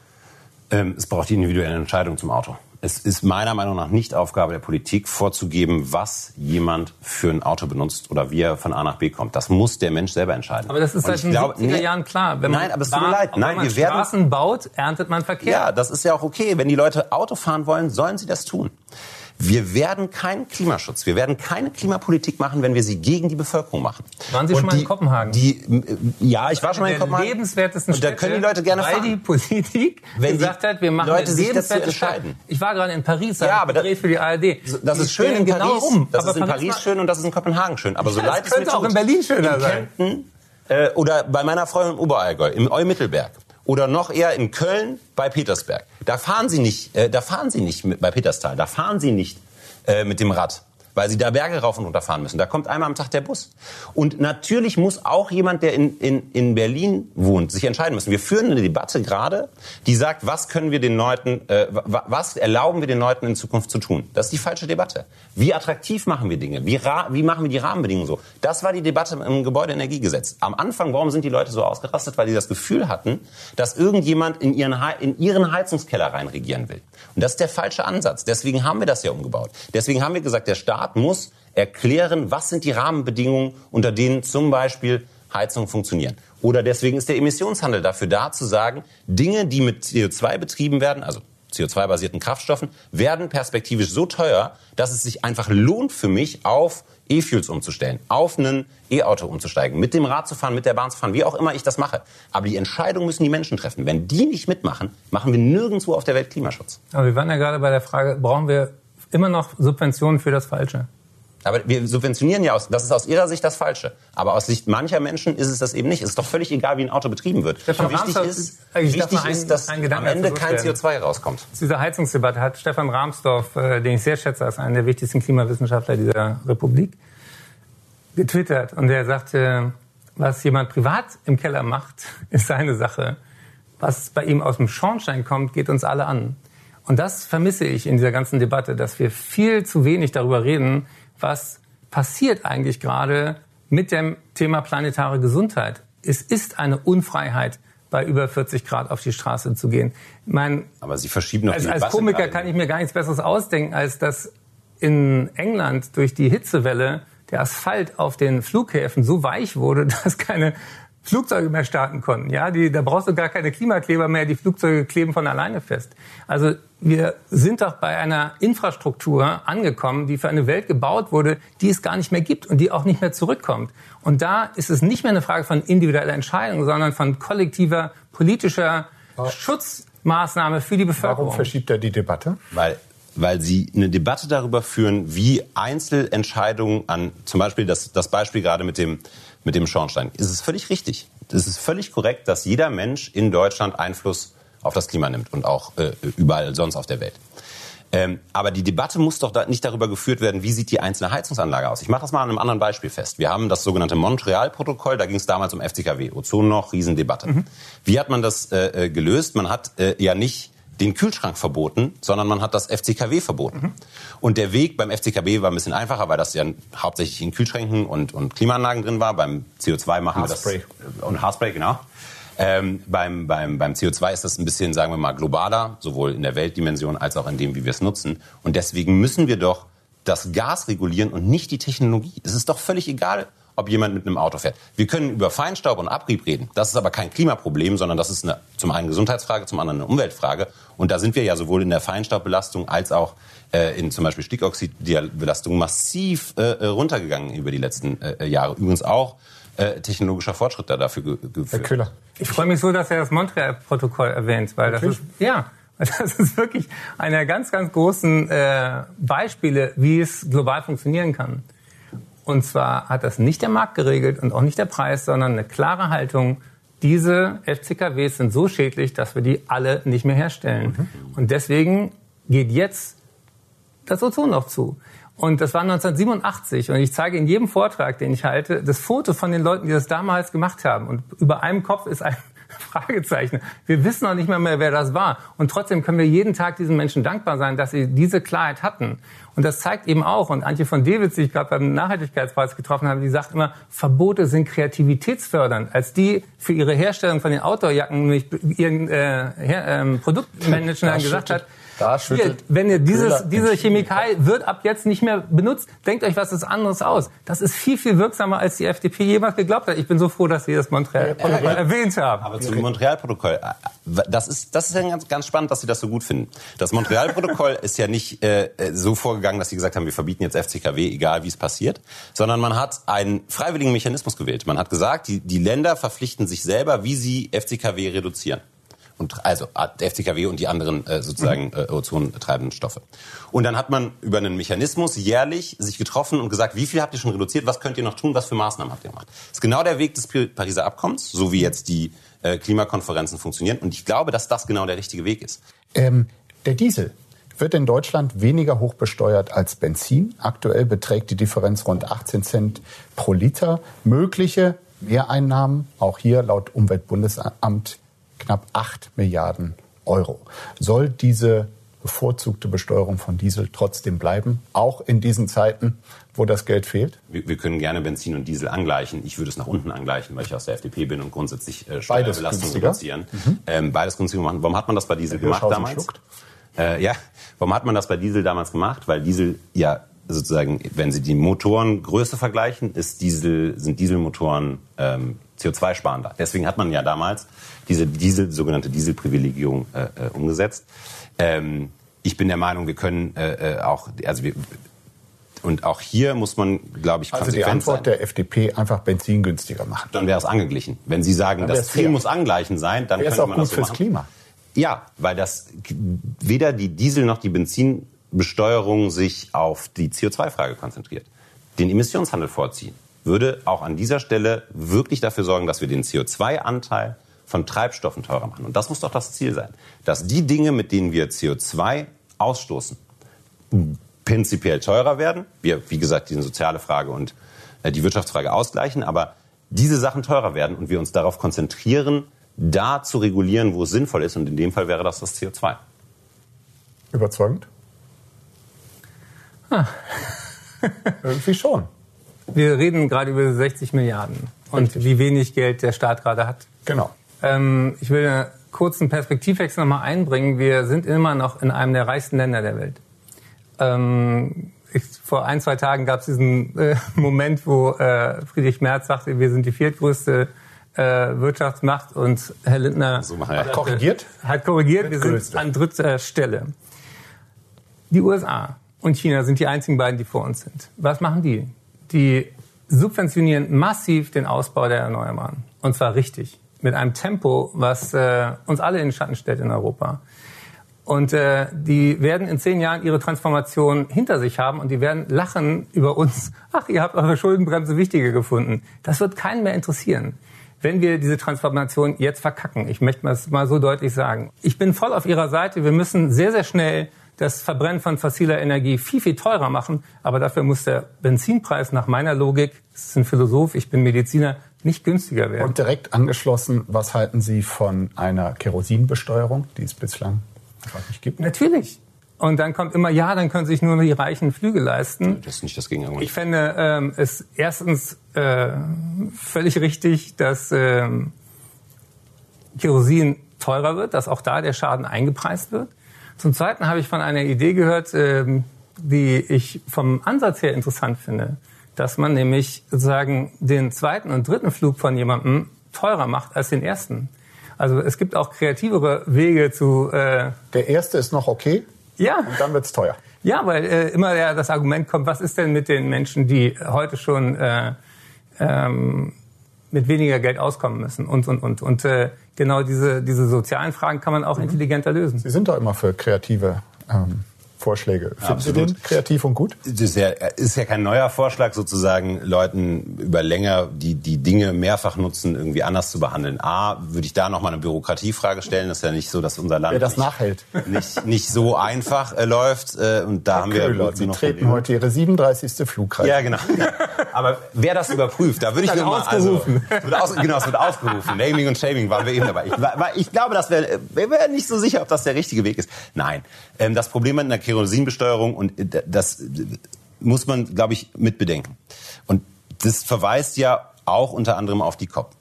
Ähm, es braucht die individuelle Entscheidung zum Auto. Es ist meiner Meinung nach nicht Aufgabe der Politik, vorzugeben, was jemand für ein Auto benutzt oder wie er von A nach B kommt. Das muss der Mensch selber entscheiden. Aber das ist seit den glaube, 70er Jahren klar. Wenn nein, aber es tut mir leid. Nein, wenn man wir werden, Straßen baut, erntet man Verkehr. Ja, das ist ja auch okay. Wenn die Leute Auto fahren wollen, sollen sie das tun. Wir werden keinen Klimaschutz, wir werden keine Klimapolitik machen, wenn wir sie gegen die Bevölkerung machen. Waren Sie und schon mal die, in Kopenhagen? Die, ja, ich war schon mal in Kopenhagen. lebenswertesten und da können die Leute gerne weil fahren. die Politik wenn gesagt hat, wir machen Leute sich dazu Stadt. entscheiden. Ich war gerade in Paris, ja, aber gedreht für die ARD. Das die ist schön in genau Paris. um. Das ist in Paris mal, schön und das ist in Kopenhagen schön. Aber so Ja, leid es es mir könnte auch tut, in Berlin schöner in sein. Kempten, äh, oder bei meiner Freundin im Oberallgäu, im Eumittelberg. Oder noch eher in Köln bei Petersberg. Da fahren Sie nicht, äh, da fahren Sie nicht mit, bei Peterstal, da fahren Sie nicht äh, mit dem Rad weil sie da Berge rauf und runter fahren müssen. Da kommt einmal am Tag der Bus. Und natürlich muss auch jemand, der in, in, in Berlin wohnt, sich entscheiden müssen. Wir führen eine Debatte gerade, die sagt, was können wir den Leuten, äh, was erlauben wir den Leuten in Zukunft zu tun? Das ist die falsche Debatte. Wie attraktiv machen wir Dinge? Wie, wie machen wir die Rahmenbedingungen so? Das war die Debatte im Gebäudeenergiegesetz. Am Anfang, warum sind die Leute so ausgerastet? Weil sie das Gefühl hatten, dass irgendjemand in ihren, in ihren Heizungskeller reinregieren will. Und das ist der falsche Ansatz. Deswegen haben wir das ja umgebaut. Deswegen haben wir gesagt, der Staat muss erklären, was sind die Rahmenbedingungen, unter denen zum Beispiel Heizungen funktionieren. Oder deswegen ist der Emissionshandel dafür da, zu sagen, Dinge, die mit CO2 betrieben werden, also CO2-basierten Kraftstoffen, werden perspektivisch so teuer, dass es sich einfach lohnt für mich, auf E-Fuels umzustellen, auf ein E-Auto umzusteigen, mit dem Rad zu fahren, mit der Bahn zu fahren, wie auch immer ich das mache. Aber die Entscheidung müssen die Menschen treffen. Wenn die nicht mitmachen, machen wir nirgendwo auf der Welt Klimaschutz. Aber wir waren ja gerade bei der Frage, brauchen wir immer noch Subventionen für das Falsche? Aber wir subventionieren ja aus, das ist aus Ihrer Sicht das Falsche. Aber aus Sicht mancher Menschen ist es das eben nicht. Es ist doch völlig egal, wie ein Auto betrieben wird. Stefan wichtig Ramsdorf, ist, ich wichtig ein, ist, dass am Ende kein CO2 rauskommt. Zu dieser Heizungsdebatte hat Stefan Rahmsdorf, äh, den ich sehr schätze, als einen der wichtigsten Klimawissenschaftler dieser Republik, getwittert. Und er sagte, was jemand privat im Keller macht, ist seine Sache. Was bei ihm aus dem Schornstein kommt, geht uns alle an. Und das vermisse ich in dieser ganzen Debatte, dass wir viel zu wenig darüber reden, was passiert eigentlich gerade mit dem Thema planetare Gesundheit. Es ist eine Unfreiheit, bei über 40 Grad auf die Straße zu gehen. Ich mein, Aber Sie verschieben noch als, die als Komiker gerade. kann ich mir gar nichts Besseres ausdenken, als dass in England durch die Hitzewelle der Asphalt auf den Flughäfen so weich wurde, dass keine Flugzeuge mehr starten konnten. Ja, die, da brauchst du gar keine Klimakleber mehr, die Flugzeuge kleben von alleine fest. Also wir sind doch bei einer Infrastruktur angekommen, die für eine Welt gebaut wurde, die es gar nicht mehr gibt und die auch nicht mehr zurückkommt. Und da ist es nicht mehr eine Frage von individueller Entscheidung, sondern von kollektiver politischer Schutzmaßnahme für die Bevölkerung. Warum verschiebt er die Debatte? Weil weil sie eine Debatte darüber führen, wie Einzelentscheidungen an, zum Beispiel das, das Beispiel gerade mit dem, mit dem Schornstein. Es ist völlig richtig. Es ist völlig korrekt, dass jeder Mensch in Deutschland Einfluss auf das Klima nimmt und auch äh, überall sonst auf der Welt. Ähm, aber die Debatte muss doch da nicht darüber geführt werden, wie sieht die einzelne Heizungsanlage aus. Ich mache das mal an einem anderen Beispiel fest. Wir haben das sogenannte Montreal-Protokoll, da ging es damals um FCKW, Ozon noch, Riesendebatte. Mhm. Wie hat man das äh, gelöst? Man hat äh, ja nicht den Kühlschrank verboten, sondern man hat das FCKW verboten. Mhm. Und der Weg beim FCKW war ein bisschen einfacher, weil das ja hauptsächlich in Kühlschränken und, und Klimaanlagen drin war. Beim CO2 machen Haarspray. wir das. Und Haarspray, genau. Ähm, beim, beim, beim CO2 ist das ein bisschen, sagen wir mal, globaler, sowohl in der Weltdimension als auch in dem, wie wir es nutzen. Und deswegen müssen wir doch das Gas regulieren und nicht die Technologie. Es ist doch völlig egal, ob jemand mit einem Auto fährt. Wir können über Feinstaub und Abrieb reden. Das ist aber kein Klimaproblem, sondern das ist eine, zum einen Gesundheitsfrage, zum anderen eine Umweltfrage. Und da sind wir ja sowohl in der Feinstaubbelastung als auch äh, in zum Beispiel Stickoxidbelastung massiv äh, runtergegangen über die letzten äh, Jahre. Übrigens auch äh, technologischer Fortschritt da dafür ge geführt. Herr Köhler. Ich freue mich so, dass er das Montreal-Protokoll erwähnt, weil das ist, ja, das ist wirklich einer ganz, ganz großen äh, Beispiele, wie es global funktionieren kann. Und zwar hat das nicht der Markt geregelt und auch nicht der Preis, sondern eine klare Haltung. Diese FCKWs sind so schädlich, dass wir die alle nicht mehr herstellen. Mhm. Und deswegen geht jetzt das Ozonloch zu. Und das war 1987 und ich zeige in jedem Vortrag, den ich halte, das Foto von den Leuten, die das damals gemacht haben. Und über einem Kopf ist ein Fragezeichen. Wir wissen noch nicht mal mehr, wer das war. Und trotzdem können wir jeden Tag diesen Menschen dankbar sein, dass sie diese Klarheit hatten. Und das zeigt eben auch, und Antje von Dewitz, die ich gerade beim Nachhaltigkeitspreis getroffen habe, die sagt immer, Verbote sind kreativitätsfördernd. Als die für ihre Herstellung von den Outdoorjacken nämlich ihren äh, äh, Produktmanager gesagt hat, da schüttelt. Hier, wenn ihr dieses, diese Chemikalie wird ab jetzt nicht mehr benutzt, denkt euch was anderes aus. Das ist viel, viel wirksamer, als die FDP jemals geglaubt hat. Ich bin so froh, dass Sie das Montreal-Protokoll erwähnt haben. Aber zum Montreal-Protokoll, äh, das ist, das ist ja ganz, ganz spannend, dass Sie das so gut finden. Das Montreal-Protokoll ist ja nicht äh, so vorgegangen, dass Sie gesagt haben, wir verbieten jetzt FCKW, egal wie es passiert, sondern man hat einen freiwilligen Mechanismus gewählt. Man hat gesagt, die, die Länder verpflichten sich selber, wie sie FCKW reduzieren und also der FCKW und die anderen äh, sozusagen äh, ozontreibenden Stoffe. Und dann hat man über einen Mechanismus jährlich sich getroffen und gesagt, wie viel habt ihr schon reduziert, was könnt ihr noch tun, was für Maßnahmen habt ihr gemacht. Das ist genau der Weg des Pariser Abkommens, so wie jetzt die äh, Klimakonferenzen funktionieren. Und ich glaube, dass das genau der richtige Weg ist. Ähm, der Diesel wird in Deutschland weniger hoch besteuert als Benzin. Aktuell beträgt die Differenz rund 18 Cent pro Liter. Mögliche Mehreinnahmen, auch hier laut Umweltbundesamt knapp 8 Milliarden Euro. Soll diese bevorzugte Besteuerung von Diesel trotzdem bleiben, auch in diesen Zeiten, wo das Geld fehlt? Wir, wir, können gerne Benzin und Diesel angleichen. Ich würde es nach unten angleichen, weil ich aus der FDP bin und grundsätzlich äh, Steuerbelastung reduzieren. Mhm. Ähm, beides günstiger machen. Warum hat man das bei Diesel gemacht damals? Äh, ja, warum hat man das bei Diesel damals gemacht? Weil Diesel ja sozusagen, wenn Sie die Motorengröße vergleichen, ist Diesel, sind Dieselmotoren ähm, CO2-sparender. Deswegen hat man ja damals diese Diesel, sogenannte Dieselprivilegierung äh, äh, umgesetzt. Ähm, ich bin der Meinung, wir können äh, äh auch, also wir, und auch hier muss man, glaube ich, konsequent Also die Antwort sein. der FDP, einfach Benzin günstiger machen. Dann wäre es angeglichen. Wenn Sie sagen, das Ziel fair. muss angleichen sein, dann könnte man auch das so fürs machen. Klima. Ja, weil das weder die Diesel noch die Benzinbesteuerung sich auf die CO2-Frage konzentriert. Den Emissionshandel vorziehen würde auch an dieser Stelle wirklich dafür sorgen, dass wir den CO2-Anteil von Treibstoffen teurer machen. Und das muss doch das Ziel sein, dass die Dinge, mit denen wir CO2 ausstoßen, prinzipiell teurer werden. Wir, wie gesagt, die soziale Frage und äh, die Wirtschaftsfrage ausgleichen, aber diese Sachen teurer werden und wir uns darauf konzentrieren, da zu regulieren, wo es sinnvoll ist. Und in dem Fall wäre das das CO2. Überzeugend? Ah. Irgendwie schon. Wir reden gerade über 60 Milliarden und Richtig. wie wenig Geld der Staat gerade hat. Genau. Ähm, ich will einen kurzen Perspektivwechsel nochmal einbringen. Wir sind immer noch in einem der reichsten Länder der Welt. Ähm, ich, vor ein, zwei Tagen gab es diesen äh, Moment, wo äh, Friedrich Merz sagte, wir sind die viertgrößte äh, Wirtschaftsmacht und Herr Lindner so hat korrigiert. Hat korrigiert, wir sind an dritter Stelle. Die USA und China sind die einzigen beiden, die vor uns sind. Was machen die? Die subventionieren massiv den Ausbau der Erneuerbaren. Und zwar richtig. Mit einem Tempo, was äh, uns alle in den Schatten stellt in Europa. Und äh, die werden in zehn Jahren ihre Transformation hinter sich haben und die werden lachen über uns. Ach, ihr habt eure Schuldenbremse wichtiger gefunden. Das wird keinen mehr interessieren, wenn wir diese Transformation jetzt verkacken. Ich möchte es mal so deutlich sagen. Ich bin voll auf Ihrer Seite. Wir müssen sehr, sehr schnell das Verbrennen von fossiler Energie viel, viel teurer machen. Aber dafür muss der Benzinpreis nach meiner Logik, das ist ein Philosoph, ich bin Mediziner, nicht günstiger werden. Und direkt angeschlossen, was halten Sie von einer Kerosinbesteuerung, die es bislang einfach nicht gibt? Natürlich. Und dann kommt immer, ja, dann können sich nur die Reichen Flüge leisten. Das ist nicht das Gegenargument. Ich fände ähm, es erstens äh, völlig richtig, dass ähm, Kerosin teurer wird, dass auch da der Schaden eingepreist wird. Zum Zweiten habe ich von einer Idee gehört, ähm, die ich vom Ansatz her interessant finde, dass man nämlich sozusagen den zweiten und dritten Flug von jemandem teurer macht als den ersten. Also es gibt auch kreativere Wege zu. Äh Der erste ist noch okay. Ja. Und dann wird's teuer. Ja, weil äh, immer ja das Argument kommt, was ist denn mit den Menschen, die heute schon äh, ähm, mit weniger Geld auskommen müssen und, und, und. Und äh, genau diese, diese sozialen Fragen kann man auch mhm. intelligenter lösen. Sie sind doch immer für kreative ähm, Vorschläge. Finden Absolut. Sie den kreativ und gut? Das ist ja, ist ja kein neuer Vorschlag, sozusagen Leuten über länger die, die Dinge mehrfach nutzen, irgendwie anders zu behandeln. A, würde ich da nochmal eine Bürokratiefrage stellen. Das ist ja nicht so, dass unser Land Wer das nicht, nachhält. Nicht, nicht so einfach äh, läuft. Äh, und da Herr haben wir Köhler, Sie treten heute Ihre 37. Flugreise. Ja, genau. Aber wer das überprüft, da würde ich mal... Also, wird aus, genau, es wird ausgerufen. Naming und Shaming waren wir eben dabei. Ich, ich glaube, das wäre wär nicht so sicher, ob das der richtige Weg ist. Nein. Ähm, das Problem mit einer Kerosinbesteuerung und äh, das muss man, glaube ich, mitbedenken. Und das verweist ja auch unter anderem auf die COP.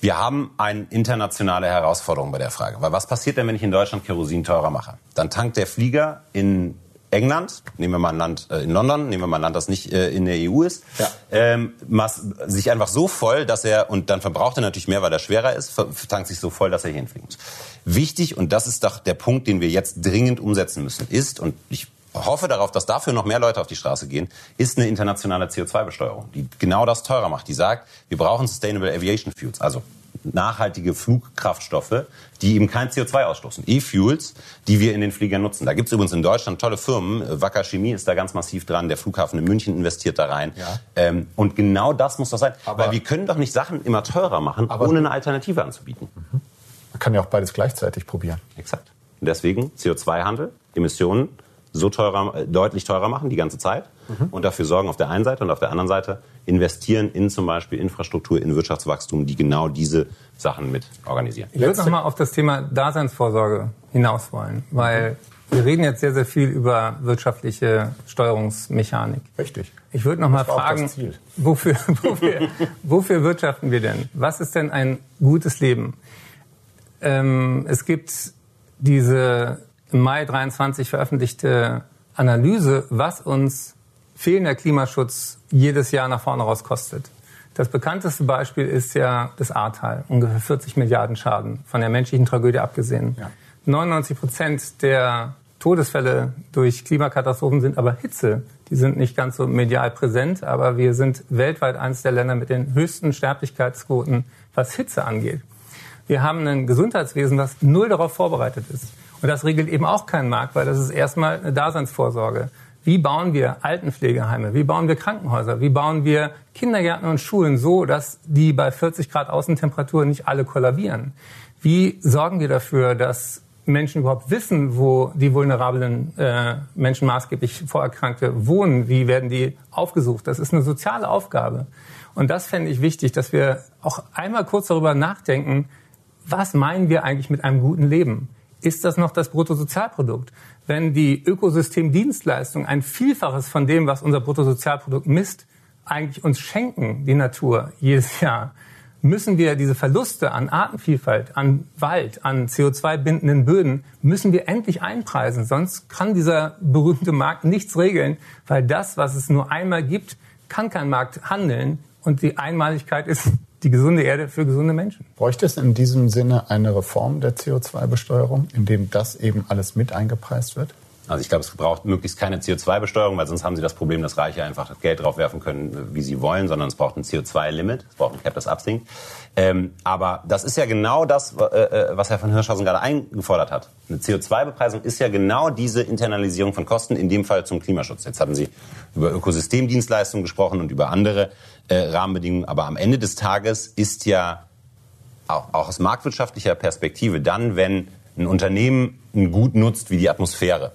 Wir haben eine internationale Herausforderung bei der Frage. Weil was passiert denn, wenn ich in Deutschland Kerosin teurer mache? Dann tankt der Flieger in England, nehmen wir mal ein Land äh, in London, nehmen wir mal ein Land, das nicht äh, in der EU ist, ja. ähm, sich einfach so voll, dass er, und dann verbraucht er natürlich mehr, weil er schwerer ist, tankt sich so voll, dass er hier hinfliegen muss. Wichtig, und das ist doch der Punkt, den wir jetzt dringend umsetzen müssen, ist, und ich hoffe darauf, dass dafür noch mehr Leute auf die Straße gehen, ist eine internationale CO2-Besteuerung, die genau das teurer macht. Die sagt, wir brauchen Sustainable Aviation Fuels, also nachhaltige Flugkraftstoffe, die eben kein CO2 ausstoßen. E-Fuels, die wir in den Fliegern nutzen. Da gibt es übrigens in Deutschland tolle Firmen. Wacker Chemie ist da ganz massiv dran. Der Flughafen in München investiert da rein. Ja. Ähm, und genau das muss doch sein. Aber Weil wir können doch nicht Sachen immer teurer machen, ohne eine Alternative anzubieten. Mhm. Man kann ja auch beides gleichzeitig probieren. Exakt. Und deswegen CO2-Handel, Emissionen so teurer, äh, deutlich teurer machen die ganze Zeit mhm. und dafür sorgen auf der einen Seite und auf der anderen Seite investieren in zum Beispiel Infrastruktur, in Wirtschaftswachstum, die genau diese Sachen mit organisieren. Ich würde nochmal auf das Thema Daseinsvorsorge hinaus wollen, weil wir reden jetzt sehr, sehr viel über wirtschaftliche Steuerungsmechanik. Richtig. Ich würde noch mal fragen, wofür, wofür, wofür wirtschaften wir denn? Was ist denn ein gutes Leben? Ähm, es gibt diese im Mai 23 veröffentlichte Analyse, was uns fehlender Klimaschutz jedes Jahr nach vorne raus kostet. Das bekannteste Beispiel ist ja das Ahrtal, ungefähr 40 Milliarden Schaden, von der menschlichen Tragödie abgesehen. Ja. 99 Prozent der Todesfälle durch Klimakatastrophen sind aber Hitze. Die sind nicht ganz so medial präsent, aber wir sind weltweit eines der Länder mit den höchsten Sterblichkeitsquoten, was Hitze angeht. Wir haben ein Gesundheitswesen, das null darauf vorbereitet ist. Und das regelt eben auch keinen Markt, weil das ist erstmal eine Daseinsvorsorge. Wie bauen wir Altenpflegeheime? Wie bauen wir Krankenhäuser? Wie bauen wir Kindergärten und Schulen so, dass die bei 40 Grad Außentemperatur nicht alle kollabieren? Wie sorgen wir dafür, dass Menschen überhaupt wissen, wo die vulnerablen äh, Menschen maßgeblich Vorerkrankte wohnen? Wie werden die aufgesucht? Das ist eine soziale Aufgabe. Und das fände ich wichtig, dass wir auch einmal kurz darüber nachdenken, was meinen wir eigentlich mit einem guten Leben? ist das noch das Bruttosozialprodukt. Wenn die Ökosystemdienstleistungen ein Vielfaches von dem, was unser Bruttosozialprodukt misst, eigentlich uns schenken, die Natur, jedes Jahr, müssen wir diese Verluste an Artenvielfalt, an Wald, an CO2-bindenden Böden, müssen wir endlich einpreisen. Sonst kann dieser berühmte Markt nichts regeln, weil das, was es nur einmal gibt, kann kein Markt handeln. Und die Einmaligkeit ist die gesunde Erde für gesunde Menschen. Bräuchte es in diesem Sinne eine Reform der CO2-Besteuerung, in dem das eben alles mit eingepreist wird? Also ich glaube, es braucht möglichst keine CO2-Besteuerung, weil sonst haben Sie das Problem, dass Reiche einfach das Geld draufwerfen können, wie sie wollen, sondern es braucht ein CO2-Limit, es braucht ein Cap, das absinkt. Ähm, aber das ist ja genau das, äh, äh, was Herr von Hirschhausen gerade eingefordert hat. Eine CO2-Bepreisung ist ja genau diese Internalisierung von Kosten, in dem Fall zum Klimaschutz. Jetzt hatten Sie über Ökosystemdienstleistungen gesprochen und über andere äh, Rahmenbedingungen, aber am Ende des Tages ist ja auch, auch aus marktwirtschaftlicher Perspektive dann, wenn ein Unternehmen ein Gut nutzt wie die Atmosphäre,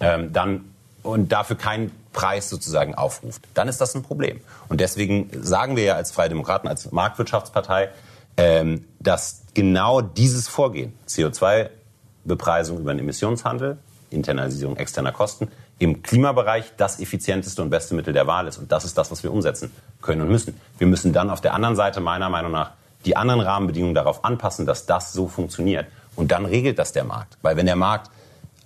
ähm, dann und dafür keinen Preis sozusagen aufruft, dann ist das ein Problem. Und deswegen sagen wir ja als Freie Demokraten, als Marktwirtschaftspartei, ähm, dass genau dieses Vorgehen, CO2-Bepreisung über den Emissionshandel, Internalisierung externer Kosten, im Klimabereich das effizienteste und beste Mittel der Wahl ist. Und das ist das, was wir umsetzen können und müssen. Wir müssen dann auf der anderen Seite meiner Meinung nach die anderen Rahmenbedingungen darauf anpassen, dass das so funktioniert. Und dann regelt das der Markt. Weil wenn der Markt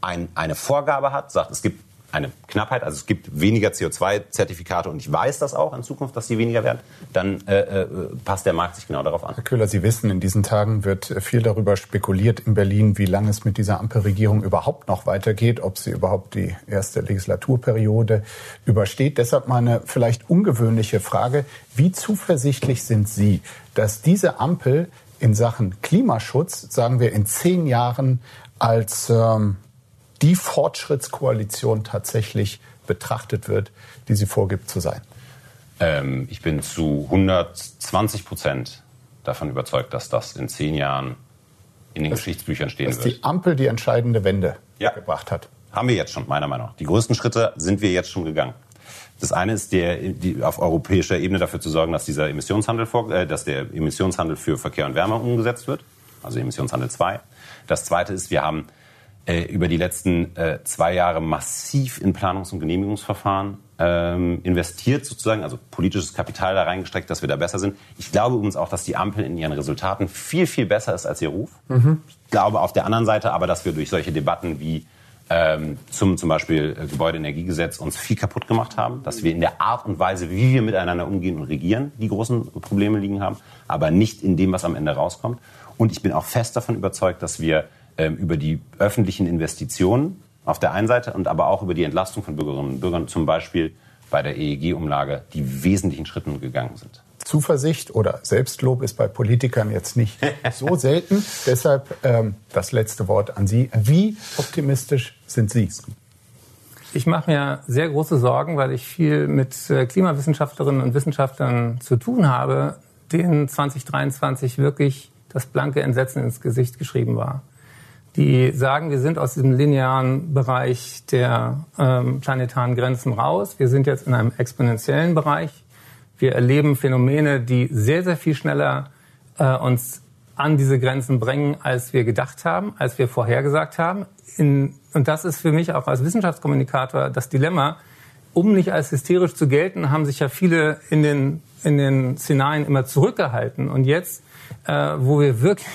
ein, eine Vorgabe hat, sagt, es gibt eine Knappheit, also es gibt weniger CO2-Zertifikate und ich weiß das auch in Zukunft, dass die weniger werden, dann äh, äh, passt der Markt sich genau darauf an. Herr Köhler, Sie wissen, in diesen Tagen wird viel darüber spekuliert in Berlin, wie lange es mit dieser Ampelregierung überhaupt noch weitergeht, ob sie überhaupt die erste Legislaturperiode übersteht. Deshalb meine vielleicht ungewöhnliche Frage, wie zuversichtlich sind Sie, dass diese Ampel in Sachen Klimaschutz, sagen wir, in zehn Jahren als ähm, die Fortschrittskoalition tatsächlich betrachtet wird, die sie vorgibt zu sein? Ähm, ich bin zu 120 Prozent davon überzeugt, dass das in zehn Jahren in den das, Geschichtsbüchern stehen dass wird. Dass die Ampel die entscheidende Wende ja. gebracht hat. Haben wir jetzt schon, meiner Meinung nach. Die größten Schritte sind wir jetzt schon gegangen. Das eine ist, der, die, auf europäischer Ebene dafür zu sorgen, dass dieser Emissionshandel, vor, äh, dass der Emissionshandel für Verkehr und Wärme umgesetzt wird, also Emissionshandel 2. Das zweite ist, wir haben äh, über die letzten äh, zwei Jahre massiv in Planungs- und Genehmigungsverfahren ähm, investiert, sozusagen, also politisches Kapital da reingestreckt, dass wir da besser sind. Ich glaube übrigens auch, dass die Ampel in ihren Resultaten viel, viel besser ist als ihr Ruf. Mhm. Ich glaube auf der anderen Seite aber, dass wir durch solche Debatten wie ähm, zum zum Beispiel äh, Gebäudeenergiegesetz uns viel kaputt gemacht haben, dass wir in der Art und Weise, wie wir miteinander umgehen und regieren, die großen Probleme liegen haben, aber nicht in dem, was am Ende rauskommt. Und ich bin auch fest davon überzeugt, dass wir über die öffentlichen Investitionen auf der einen Seite und aber auch über die Entlastung von Bürgerinnen und Bürgern, zum Beispiel bei der EEG-Umlage, die wesentlichen Schritten gegangen sind. Zuversicht oder Selbstlob ist bei Politikern jetzt nicht so selten. Deshalb ähm, das letzte Wort an Sie. Wie optimistisch sind Sie? Ich mache mir sehr große Sorgen, weil ich viel mit äh, Klimawissenschaftlerinnen und Wissenschaftlern zu tun habe, denen 2023 wirklich das blanke Entsetzen ins Gesicht geschrieben war die sagen, wir sind aus diesem linearen Bereich der ähm, planetaren Grenzen raus. Wir sind jetzt in einem exponentiellen Bereich. Wir erleben Phänomene, die sehr, sehr viel schneller äh, uns an diese Grenzen bringen, als wir gedacht haben, als wir vorhergesagt haben. In, und das ist für mich auch als Wissenschaftskommunikator das Dilemma. Um nicht als hysterisch zu gelten, haben sich ja viele in den, in den Szenarien immer zurückgehalten. Und jetzt, äh, wo wir wirklich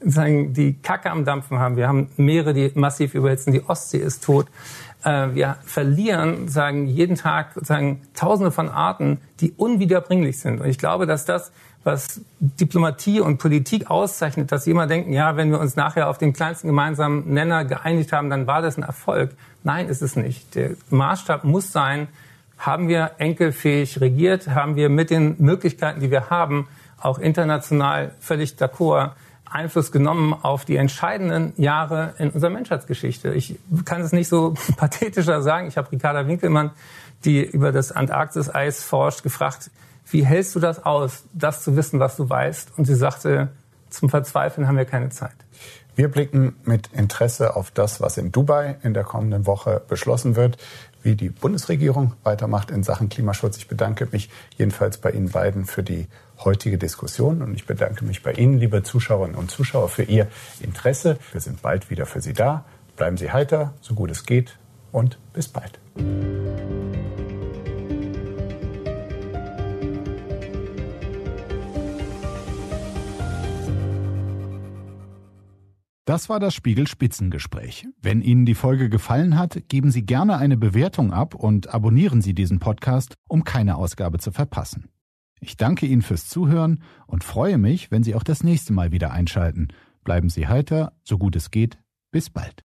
sagen, die Kacke am Dampfen haben. Wir haben Meere, die massiv überhitzen. Die Ostsee ist tot. Äh, wir verlieren, sagen, jeden Tag, sagen, Tausende von Arten, die unwiederbringlich sind. Und ich glaube, dass das, was Diplomatie und Politik auszeichnet, dass sie immer denken, ja, wenn wir uns nachher auf den kleinsten gemeinsamen Nenner geeinigt haben, dann war das ein Erfolg. Nein, ist es nicht. Der Maßstab muss sein, haben wir enkelfähig regiert, haben wir mit den Möglichkeiten, die wir haben, auch international völlig d'accord, Einfluss genommen auf die entscheidenden Jahre in unserer Menschheitsgeschichte. Ich kann es nicht so pathetischer sagen. Ich habe Ricarda Winkelmann, die über das Antarktis-Eis forscht, gefragt, wie hältst du das aus, das zu wissen, was du weißt? Und sie sagte, zum Verzweifeln haben wir keine Zeit. Wir blicken mit Interesse auf das, was in Dubai in der kommenden Woche beschlossen wird, wie die Bundesregierung weitermacht in Sachen Klimaschutz. Ich bedanke mich jedenfalls bei Ihnen beiden für die heutige Diskussion. Und ich bedanke mich bei Ihnen, liebe Zuschauerinnen und Zuschauer, für Ihr Interesse. Wir sind bald wieder für Sie da. Bleiben Sie heiter, so gut es geht und bis bald. Das war das Spiegel Spitzengespräch. Wenn Ihnen die Folge gefallen hat, geben Sie gerne eine Bewertung ab und abonnieren Sie diesen Podcast, um keine Ausgabe zu verpassen. Ich danke Ihnen fürs Zuhören und freue mich, wenn Sie auch das nächste Mal wieder einschalten. Bleiben Sie heiter, so gut es geht. Bis bald.